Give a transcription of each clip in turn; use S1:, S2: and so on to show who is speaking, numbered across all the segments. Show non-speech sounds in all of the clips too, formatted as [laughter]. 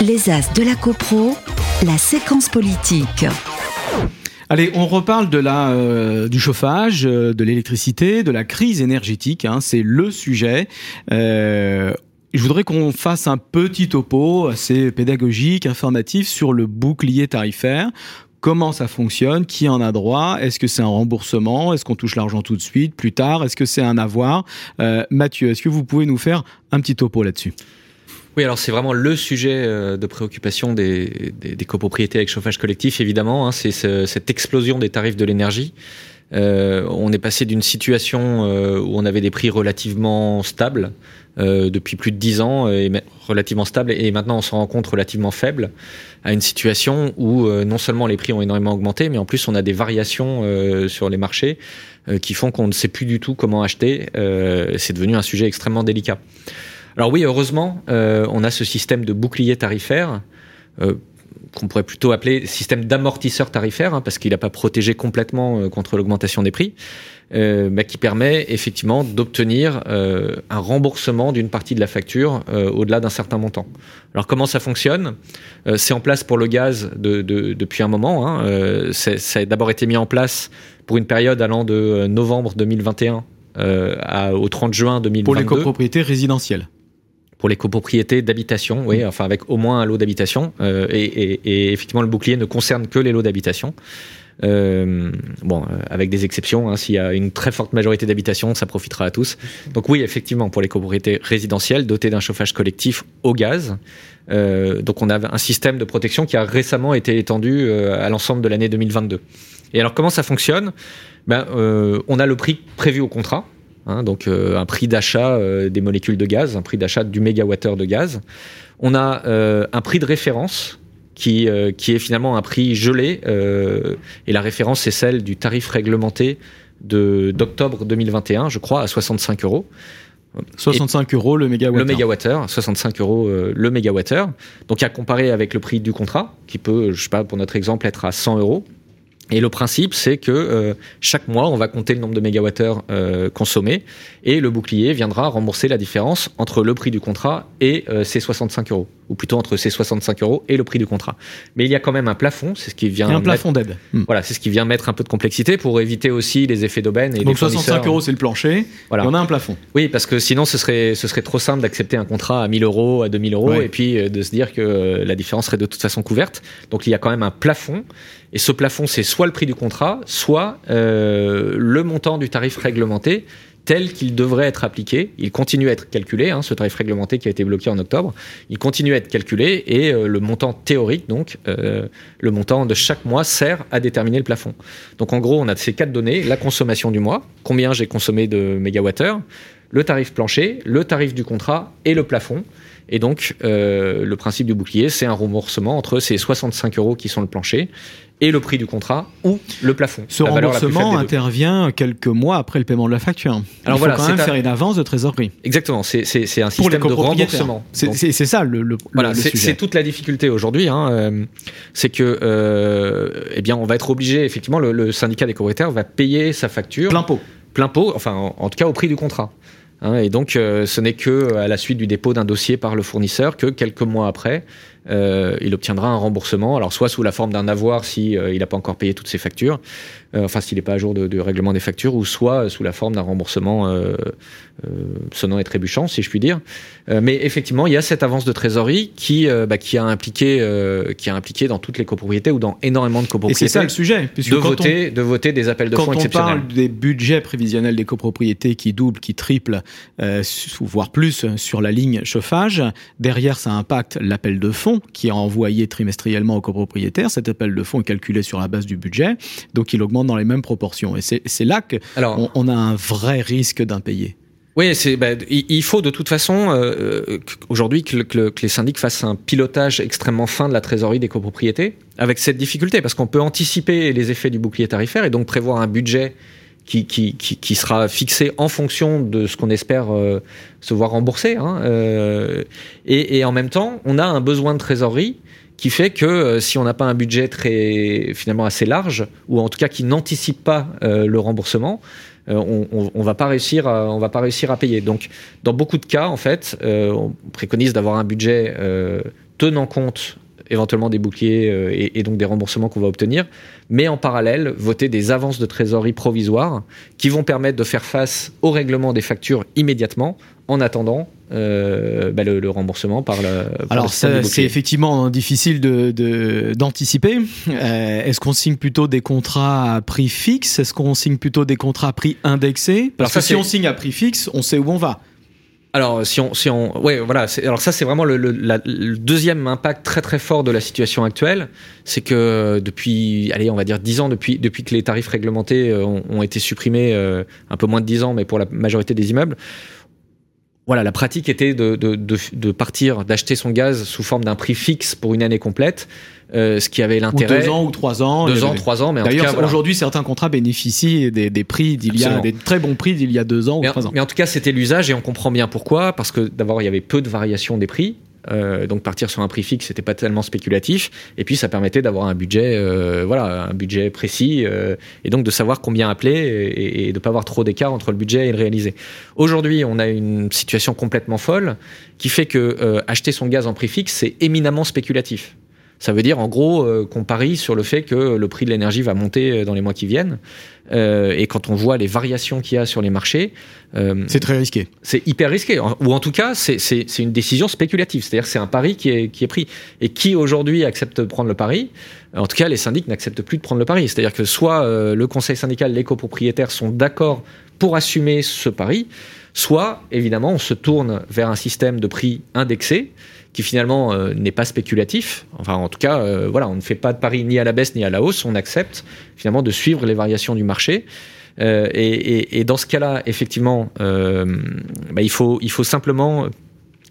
S1: Les As de la CoPro, la séquence politique.
S2: Allez, on reparle de la, euh, du chauffage, euh, de l'électricité, de la crise énergétique. Hein, c'est le sujet. Euh, je voudrais qu'on fasse un petit topo assez pédagogique, informatif sur le bouclier tarifaire. Comment ça fonctionne? Qui en a droit? Est-ce que c'est un remboursement? Est-ce qu'on touche l'argent tout de suite Plus tard? Est-ce que c'est un avoir? Mathieu, est-ce que vous pouvez nous faire un petit topo là-dessus?
S3: Oui, alors c'est vraiment le sujet euh, de préoccupation des, des, copropriétés avec chauffage collectif, évidemment. Hein, c'est cette explosion des tarifs de l'énergie. Euh, on est passé d'une situation euh, où on avait des prix relativement stables depuis plus de 10 ans, et relativement stables, et maintenant on se rend compte relativement faibles, à une situation où non seulement les prix ont énormément augmenté, mais en plus on a des variations sur les marchés qui font qu'on ne sait plus du tout comment acheter. c'est devenu un sujet extrêmement délicat. Alors oui, heureusement, euh, on a ce système de bouclier tarifaire. Euh, qu'on pourrait plutôt appeler système d'amortisseur tarifaire, hein, parce qu'il n'a pas protégé complètement euh, contre l'augmentation des prix, euh, mais qui permet effectivement d'obtenir euh, un remboursement d'une partie de la facture au-delà d'un certain montant. Alors comment ça fonctionne? C'est en place pour le gaz de, de, depuis un moment. Hein, ça a d'abord été mis en place pour une période allant de novembre 2021 à, au 30 juin 2022.
S2: Pour les copropriétés résidentielles
S3: pour les copropriétés d'habitation, oui, mm. enfin avec au moins un lot d'habitation. Euh, et, effectivement, le bouclier ne concerne que les lots d'habitation. Euh, bon, euh, avec des exceptions, hein, s'il y a une très forte majorité d'habitation, ça profitera à tous. Donc oui, effectivement, pour les copropriétés résidentielles dotées d'un chauffage collectif au gaz, donc on a un système de protection qui a récemment été étendu à l'ensemble de l'année 2022. Et alors comment ça fonctionne? Ben, On a le prix prévu au contrat, Hein, donc euh, un prix d'achat euh, des molécules de gaz, un prix d'achat du mégawattheure de gaz. On a euh, un prix de référence qui, qui est finalement un prix gelé, et la référence c'est celle du tarif réglementé d'octobre 2021, je crois, à 65 euros.
S2: 65 euros le mégawattheure.
S3: Le mégawattheure, 65 euros le mégawattheure. Donc à comparer avec le prix du contrat, qui peut, je sais pas, pour notre exemple, être à 100 euros. Et le principe, c'est que euh, chaque mois, on va compter le nombre de mégawattheures euh, consommés et le bouclier viendra rembourser la différence entre le prix du contrat et euh, ces 65 euros, ou plutôt entre ces 65 euros et le prix du contrat. Mais il y a quand même un plafond, c'est ce qui vient.
S2: un plafond d'aide.
S3: Hmm. Voilà, c'est ce qui vient mettre un peu de complexité pour éviter aussi les effets d'aubaine.
S2: Donc 65 euros, c'est le plancher. Voilà. on a un plafond.
S3: Oui, parce que sinon, ce serait ce serait trop simple d'accepter un contrat à 1000 euros, à 2000 euros, et puis de se dire que la différence serait de toute façon couverte. Donc il y a quand même un plafond et ce plafond, c'est soit le prix du contrat, soit euh, le montant du tarif réglementé tel qu'il devrait être appliqué. Il continue à être calculé, hein, ce tarif réglementé qui a été bloqué en octobre, il continue à être calculé et euh, le montant théorique, donc euh, le montant de chaque mois, sert à déterminer le plafond. Donc en gros, on a ces quatre données, la consommation du mois, combien j'ai consommé de mégawattheures, le tarif plancher, le tarif du contrat et le plafond. Et donc, euh, le principe du bouclier, c'est un remboursement entre ces 65 euros qui sont le plancher et le prix du contrat ou le plafond.
S2: Ce remboursement intervient quelques mois après le paiement de la facture. Alors faut voilà, quand même faire une avance de trésorerie.
S3: Exactement, c'est un système de remboursement.
S2: C'est ça le, le,
S3: voilà, C'est toute la difficulté aujourd'hui, hein, euh, c'est que euh, eh bien on va être obligé, effectivement, le, syndicat des copropriétaires va payer sa facture
S2: plein pot,
S3: plein pot, enfin en tout cas au prix du contrat. Hein, et donc, euh, ce n'est que à la suite du dépôt d'un dossier par le fournisseur que quelques mois après, euh, il obtiendra un remboursement, alors soit sous la forme d'un avoir si euh, il n'a pas encore payé toutes ses factures, euh, enfin s'il n'est pas à jour de, règlement des factures, ou soit sous la forme d'un remboursement sonnant et trébuchant, si je puis dire. mais effectivement, il y a cette avance de trésorerie qui, bah, qui a impliqué, qui a impliqué dans toutes les copropriétés ou dans énormément de copropriétés.
S2: Et c'est ça le sujet,
S3: de voter, de voter des appels de fonds exceptionnels.
S2: Quand on parle des budgets prévisionnels des copropriétés qui doublent, qui triplent, voire plus sur la ligne chauffage, derrière ça impacte l'appel de fonds qui est envoyé trimestriellement aux copropriétaires. Cet appel de fonds est calculé sur la base du budget, donc il augmente dans les mêmes proportions. Et c'est là qu'on on a un vrai risque d'impayé.
S3: Oui, c'est, bah, il faut de toute façon euh, euh aujourd'hui que, que, les syndics fassent un pilotage extrêmement fin de la trésorerie des copropriétés, avec cette difficulté, parce qu'on peut anticiper les effets du bouclier tarifaire et donc prévoir un budget qui, qui, qui, sera fixé en fonction de ce qu'on espère euh, se voir rembourser. Hein, euh, et, et, en même temps, on a un besoin de trésorerie qui fait que euh, si on n'a pas un budget très finalement assez large, ou en tout cas qui n'anticipe pas le remboursement, on, on, va on va pas réussir à payer. Donc, dans beaucoup de cas, en fait, on préconise d'avoir un budget tenant compte éventuellement des boucliers euh, et, donc des remboursements qu'on va obtenir, mais en parallèle, voter des avances de trésorerie provisoires qui vont permettre de faire face au règlement des factures immédiatement en attendant euh, bah, le, remboursement par la.
S2: Alors c'est effectivement difficile d'anticiper. De, euh, Est-ce qu'on signe plutôt des contrats à prix fixe? Est-ce qu'on signe plutôt des contrats à prix indexé? Parce que si on signe à prix fixe, on sait où on va.
S3: Alors, si on, si on, ouais, voilà. Alors ça, c'est vraiment le, deuxième impact très très fort de la situation actuelle, c'est que depuis, allez, on va dire dix ans, depuis depuis que les tarifs réglementés euh, ont, été supprimés, euh, un peu moins de dix ans, mais pour la majorité des immeubles, voilà, la pratique était de, de, de, de partir, d'acheter son gaz sous forme d'un prix fixe pour une année complète, euh, ce qui avait l'intérêt.
S2: Deux ans ou trois ans.
S3: Deux ans, trois ans, mais
S2: d'ailleurs aujourd'hui certains contrats bénéficient des, des prix d'il y a des très bons prix d'il y a deux ans
S3: mais
S2: ou trois ans.
S3: Mais en tout cas c'était l'usage et on comprend bien pourquoi parce que d'abord il y avait peu de variations des prix. Euh, donc partir sur un prix fixe, c'était pas tellement spéculatif, et puis ça permettait d'avoir un budget, euh, voilà, un budget précis, euh, et donc de savoir combien appeler et, et de pas avoir trop d'écart entre le budget et le réalisé. Aujourd'hui, on a une situation complètement folle qui fait que euh, acheter son gaz en prix fixe, c'est éminemment spéculatif. Ça veut dire en gros euh, qu'on parie sur le fait que le prix de l'énergie va monter euh, dans les mois qui viennent. Euh, et quand on voit les variations qu'il y a sur les marchés,
S2: c'est très risqué.
S3: C'est hyper risqué. Ou en tout cas, c'est une décision spéculative. C'est-à-dire c'est un pari qui est, qui est pris. Et qui aujourd'hui accepte de prendre le pari? En tout cas, les syndics n'acceptent plus de prendre le pari. C'est-à-dire que soit le conseil syndical, les copropriétaires sont d'accord pour assumer ce pari, soit évidemment on se tourne vers un système de prix indexé qui finalement euh, n'est pas spéculatif. Enfin, en tout cas, euh, voilà, on ne fait pas de pari ni à la baisse ni à la hausse. On accepte finalement de suivre les variations du marché. Euh, et, dans ce cas-là, effectivement, bah, il faut simplement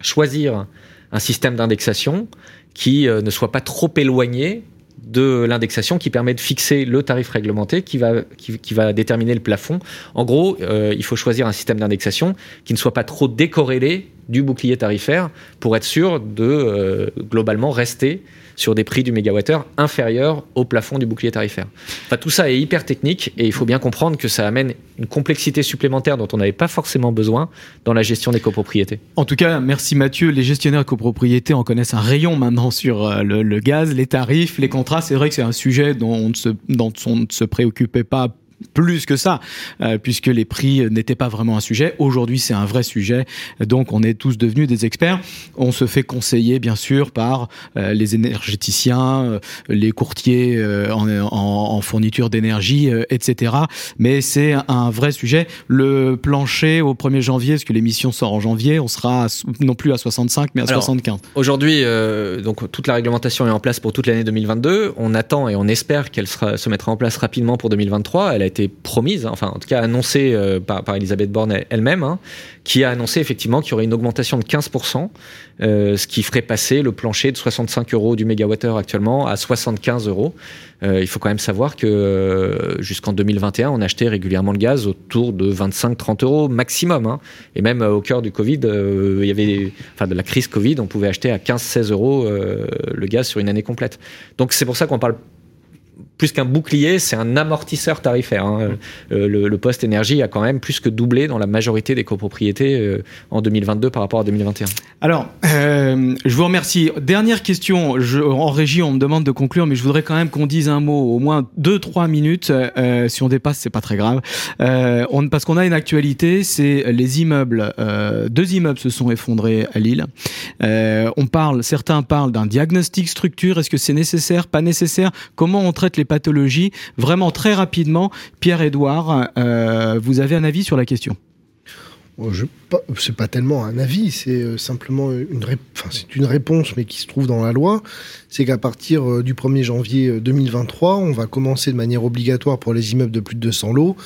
S3: choisir un système d'indexation qui ne soit pas trop éloigné de l'indexation qui permet de fixer le tarif réglementé qui va, déterminer le plafond. En gros, euh, il faut choisir un système d'indexation qui ne soit pas trop décorrélé du bouclier tarifaire pour être sûr de euh, globalement rester sur des prix du mégawattheure inférieurs au plafond du bouclier tarifaire. Enfin, tout ça est hyper technique et il faut bien comprendre que ça amène une complexité supplémentaire dont on n'avait pas forcément besoin dans la gestion des copropriétés.
S2: En tout cas, merci Mathieu. Les gestionnaires de copropriétés en connaissent un rayon maintenant sur euh, le, gaz, les tarifs, les contrats. C'est vrai que c'est un sujet dont on ne se, dont on ne se préoccupait pas plus que ça, euh, puisque les prix n'étaient pas vraiment un sujet. Aujourd'hui, c'est un vrai sujet, donc on est tous devenus des experts. On se fait conseiller, bien sûr, par euh, les énergéticiens, euh, les courtiers en, en, en, fourniture d'énergie, etc. Mais c'est un vrai sujet. Le plancher au 1er janvier, parce que l'émission sort en janvier, on sera à, non plus à 65, mais à Alors, 75.
S3: Aujourd'hui, donc toute la réglementation est en place pour toute l'année 2022. On attend et on espère qu'elle se mettra en place rapidement pour 2023. Elle a été promise, hein, enfin en tout cas annoncée euh, par, Elisabeth Borne elle-même, hein, qui a annoncé effectivement qu'il y aurait une augmentation de 15%, euh, ce qui ferait passer le plancher de 65 euros du mégawattheure actuellement à 75 euros. Euh, il faut quand même savoir que jusqu'en 2021, on achetait régulièrement le gaz autour de 25-30 euros maximum. Hein. Et même au cœur du Covid, il y avait, enfin de la crise Covid, on pouvait acheter à 15-16 euros le gaz sur une année complète. Donc c'est pour ça qu'on parle plus qu'un bouclier, c'est un amortisseur tarifaire. Hein. Euh, le, le, poste énergie a quand même plus que doublé dans la majorité des copropriétés euh, en 2022 par rapport à 2021.
S2: Alors, euh, je vous remercie. Dernière question. Je, en régie, on me demande de conclure, mais je voudrais quand même qu'on dise un mot, au moins deux, trois minutes. Si on dépasse, c'est pas très grave. On, parce qu'on a une actualité, c'est les immeubles. deux immeubles se sont effondrés à Lille. on parle, certains parlent d'un diagnostic structure. Est-ce que c'est nécessaire, pas nécessaire? Comment on traite les pathologies. Vraiment très rapidement, Pierre-Édouard, euh, vous avez un avis sur la question
S4: c'est pas tellement un avis, c'est euh, simplement une, réponse, mais qui se trouve dans la loi. C'est qu'à partir euh, du 1er janvier 2023, on va commencer de manière obligatoire pour les immeubles de plus de 200 lots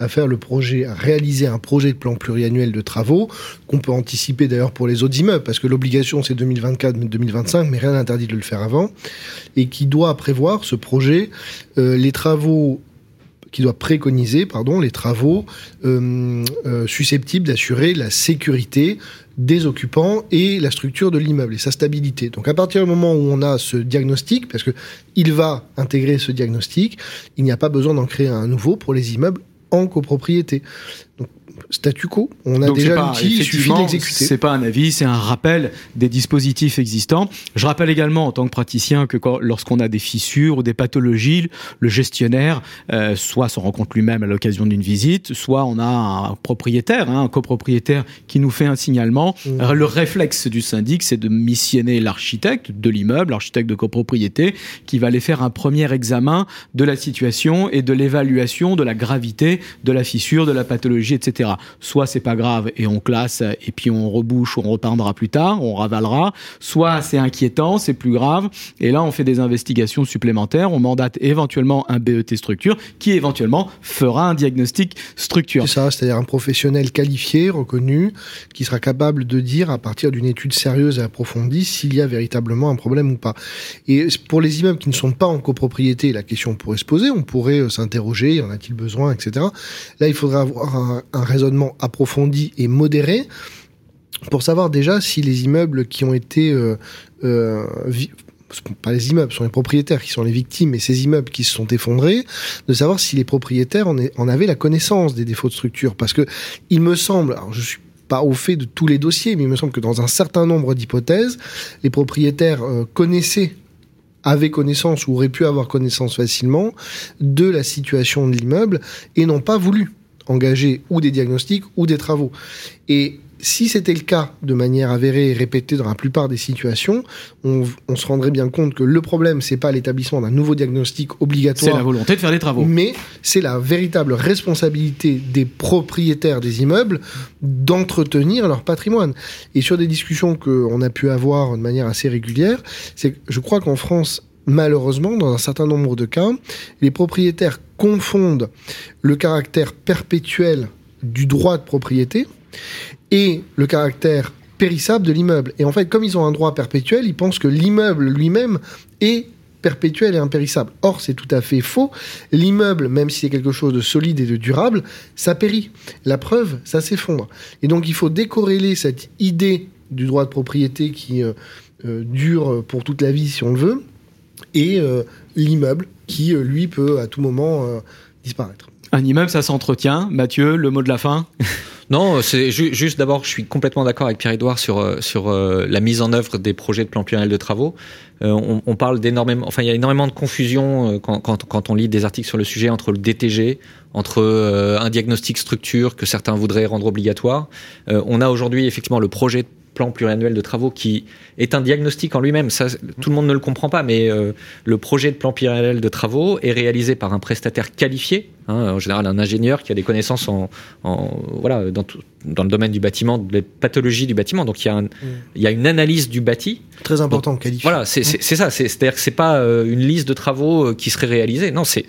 S4: à faire le projet, réaliser un projet de plan pluriannuel de travaux qu'on peut anticiper d'ailleurs pour les autres immeubles, parce que l'obligation c'est 2024-2025, mais rien n'interdit de le faire avant, et qui doit prévoir ce projet euh, les travaux qui doit préconiser les travaux euh, euh, susceptibles d'assurer la sécurité des occupants et la structure de l'immeuble et sa stabilité. Donc à partir du moment où on a ce diagnostic, parce que il va intégrer ce diagnostic, il n'y a pas besoin d'en créer un nouveau pour les immeubles en copropriété. Statu quo. On a déjà l'outil, il suffit d'exécuter.
S2: C'est pas un avis, c'est un rappel des dispositifs existants. Je rappelle également en tant que praticien que lorsqu'on a des fissures ou des pathologies, le gestionnaire euh, soit se rend compte lui-même à l'occasion d'une visite, soit on a un propriétaire, hein, un copropriétaire qui nous fait un signalement. Mmh. Le réflexe du syndic, c'est de missionner l'architecte de l'immeuble, l'architecte de copropriété, qui va aller faire un premier examen de la situation et de l'évaluation de la gravité de la fissure, de la pathologie, etc. Soit c'est pas grave et on classe et puis on rebouche ou on repeindra plus tard, on ravalera. Soit c'est inquiétant, c'est plus grave et là on fait des investigations supplémentaires, on mandate éventuellement un BET structure qui éventuellement fera un diagnostic structure.
S4: C'est ça, c'est-à-dire un professionnel qualifié, reconnu, qui sera capable de dire à partir d'une étude sérieuse et approfondie s'il y a véritablement un problème ou pas. Et pour les immeubles qui ne sont pas en copropriété, la question pourrait se poser, on pourrait euh, s'interroger, en a-t-il besoin, etc. Là, il faudra avoir un, raisonnement approfondi et modéré pour savoir déjà si les immeubles qui ont été euh, euh, pas les immeubles, sont les propriétaires qui sont les victimes, et ces immeubles qui se sont effondrés, de savoir si les propriétaires en, en avaient la connaissance des défauts de structure. Parce que il me semble, alors je suis pas au fait de tous les dossiers, mais il me semble que dans un certain nombre d'hypothèses, les propriétaires euh, connaissaient avaient connaissance ou auraient pu avoir connaissance facilement de la situation de l'immeuble et n'ont pas voulu engager ou des diagnostics ou des travaux. Et si c'était le cas de manière avérée et répétée dans la plupart des situations, on, se rendrait bien compte que le problème, c'est pas l'établissement d'un nouveau diagnostic obligatoire.
S2: C'est la volonté de faire des travaux.
S4: Mais c'est la véritable responsabilité des propriétaires des immeubles d'entretenir leur patrimoine. Et sur des discussions qu'on a pu avoir de manière assez régulière, c'est je crois qu'en France, malheureusement, dans un certain nombre de cas, les propriétaires confondent le caractère perpétuel du droit de propriété et le caractère périssable de l'immeuble. Et en fait, comme ils ont un droit perpétuel, ils pensent que l'immeuble lui-même est perpétuel et impérissable. Or, c'est tout à fait faux. L'immeuble, même si c'est quelque chose de solide et de durable, ça périt. La preuve, ça s'effondre. Et donc, il faut décorréler cette idée du droit de propriété qui euh, euh, dure pour toute la vie, si on le veut, et euh, l'immeuble qui, lui, peut à tout moment disparaître.
S2: Un immeuble, ça s'entretient. Mathieu, le mot de la fin [laughs]
S3: Non, c'est juste d'abord, je suis complètement d'accord avec Pierre-Édouard sur, euh, sur euh, la mise en œuvre des projets de plan pluriel de travaux. Euh, on, on, parle d'énormément, enfin, il y a énormément de confusion quand, quand, quand, on lit des articles sur le sujet entre le DTG, entre un diagnostic structure que certains voudraient rendre obligatoire. on a aujourd'hui effectivement le projet de plan pluriannuel de travaux qui est un diagnostic en lui-même. Ça, tout le monde ne le comprend pas, mais le projet de plan pluriannuel de travaux est réalisé par un prestataire qualifié Hein, en général, un ingénieur qui a des connaissances en, voilà, dans, dans, le domaine du bâtiment, des pathologies du bâtiment. Donc il y a, mm. il y a une analyse du bâti.
S4: Très important, qualifié.
S3: Voilà, c'est ça. C'est-à-dire que c'est pas euh, une liste de travaux euh, qui serait réalisée. Non, c'est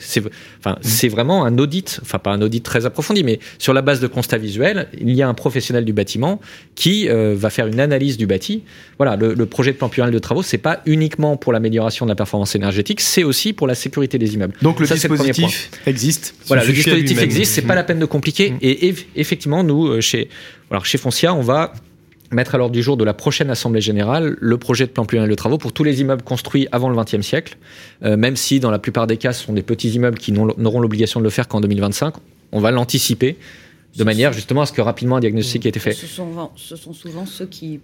S3: enfin, mm. c'est vraiment un audit. Enfin, pas un audit très approfondi, mais sur la base de constats visuels, il y a un professionnel du bâtiment qui euh, va faire une analyse du bâti. Voilà, le, projet de plan pluriel de travaux, c'est pas uniquement pour l'amélioration de la performance énergétique, c'est aussi pour la sécurité des immeubles.
S2: Donc le dispositif existe
S3: voilà, le dispositif existe, c'est pas la peine de compliquer. Mm. Et effectivement, nous, euh, chez, alors chez Foncia, on va mettre à l'ordre du jour de la prochaine Assemblée Générale le projet de plan pluriannuel de travaux pour tous les immeubles construits avant le XXe siècle, euh, même si dans la plupart des cas, ce sont des petits immeubles qui n'auront l'obligation de le faire qu'en 2025. On va l'anticiper de manière justement à ce que rapidement un diagnostic ait été fait.
S5: Ce sont, ce sont souvent ceux qui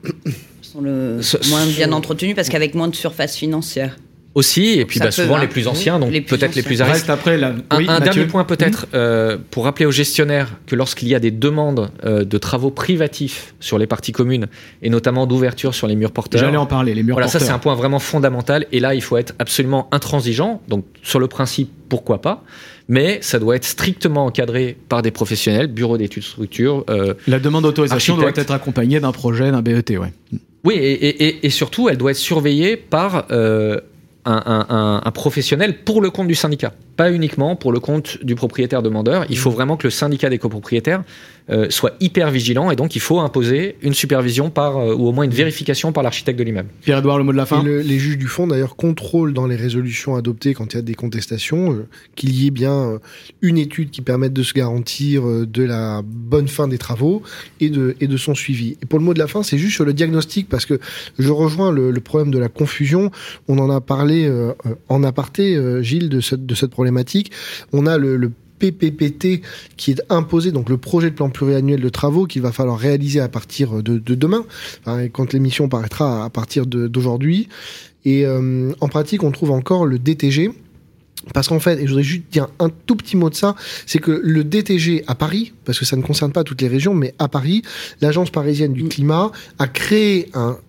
S5: sont le moins bien entretenus parce qu'avec moins de surface financière
S3: aussi, et puis bah, souvent les plus anciens, donc peut-être les plus à
S2: après
S3: un, dernier point peut-être euh, pour rappeler aux gestionnaires que lorsqu'il y a des demandes euh, de travaux privatifs sur les parties communes et notamment d'ouverture sur les murs porteurs.
S2: J'allais en parler, les murs
S3: voilà,
S2: porteurs.
S3: ça c'est un point vraiment fondamental. Et là, il faut être absolument intransigeant. Donc sur le principe, pourquoi pas mais ça doit être strictement encadré par des professionnels, bureaux d'études structure. Euh,
S2: La demande d'autorisation doit être accompagnée d'un projet, d'un BET, ouais.
S3: Oui, et, et, et, surtout, elle doit être surveillée par euh, un, un, professionnel pour le compte du syndicat, pas uniquement pour le compte du propriétaire demandeur. Il faut mmh. vraiment que le syndicat des copropriétaires euh, soit hyper vigilant et donc il faut imposer une supervision par euh, ou au moins une vérification par l'architecte de l'immeuble.
S2: Pierre-Edouard, le mot de la fin.
S4: les juges du fond d'ailleurs contrôlent dans les résolutions adoptées quand il y a des contestations euh, qu'il y ait bien une étude qui permette de se garantir de la bonne fin des travaux et de, et de son suivi. Et pour le mot de la fin, c'est juste sur le diagnostic parce que je rejoins le, problème de la confusion. On en a parlé en aparté, Gilles, de cette, de cette problématique. On a le PPPT qui est imposé, donc le projet de plan pluriannuel de travaux qu'il va falloir réaliser à partir de, demain, quand l'émission paraîtra à partir d'aujourd'hui. Et euh, en pratique, on trouve encore le DTG. Parce qu'en fait, et je voudrais juste dire un tout petit mot de ça, c'est que le DTG à Paris, parce que ça ne concerne pas toutes les régions, mais à Paris, l'Agence parisienne du climat a créé un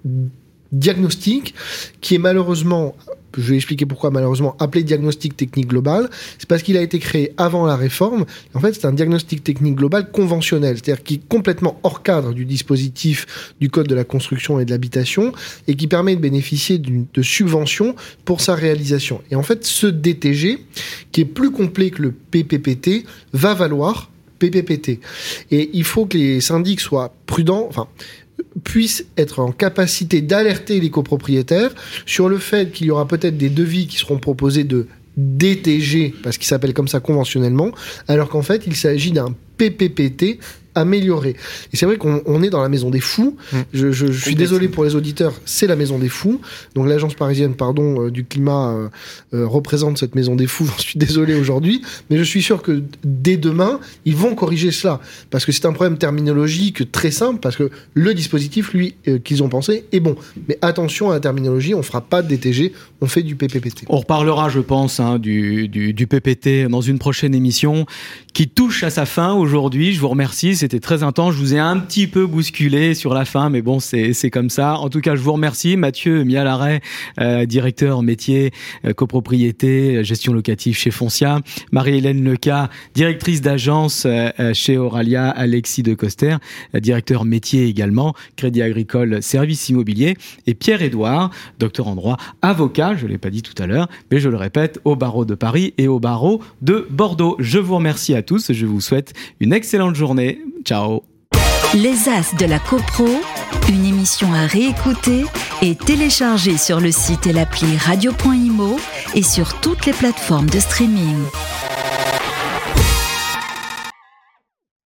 S4: diagnostic qui est malheureusement je vais expliquer pourquoi malheureusement appelé diagnostic technique global, c'est parce qu'il a été créé avant la réforme. En fait, c'est un diagnostic technique global conventionnel, c'est-à-dire qui est complètement hors cadre du dispositif du code de la construction et de l'habitation et qui permet de bénéficier de subventions pour sa réalisation. Et en fait, ce DTG, qui est plus complet que le PPPT, va valoir PPPT. Et il faut que les syndics soient prudents, enfin, puissent être en capacité d'alerter les copropriétaires sur le fait qu'il y aura peut-être des devis qui seront proposés de DTG, parce qu'il s'appelle comme ça conventionnellement, alors qu'en fait il s'agit d'un PPPT améliorer. Et c'est vrai qu'on est dans la maison des fous. Mmh. Je, suis désolé pour les auditeurs, c'est la maison des fous. Donc l'agence parisienne, pardon, euh, du climat euh, euh, représente cette maison des fous. [laughs] Je suis désolé aujourd'hui, mais je suis sûr que dès demain, ils vont corriger cela parce que c'est un problème terminologique très simple parce que le dispositif, lui, qu'ils ont pensé est bon. Mais attention à la terminologie, on fera pas de DTG, on fait du PPPT.
S2: On reparlera, je pense, hein, du, du, du PPT dans une prochaine émission qui touche à sa fin aujourd'hui. Je vous remercie c'était très intense. Je vous ai un petit peu bousculé sur la fin, mais bon, c'est comme ça. En tout cas, je vous remercie. Mathieu Mialaret, euh, directeur métier, euh, copropriété, gestion locative chez Foncia. Marie-Hélène Leca, directrice d'agence euh, chez Auralia. Alexis de Coster, directeur métier également, Crédit Agricole Service Immobilier. Et Pierre-Édouard, docteur en droit, avocat, je l'ai pas dit tout à l'heure, mais je le répète, au barreau de Paris et au barreau de Bordeaux. Je vous remercie à tous. Je vous souhaite une excellente journée. Ciao.
S1: Les As de la CoPro, une émission à réécouter et télécharger sur le site et l'appli radio.imo et sur toutes les plateformes de streaming.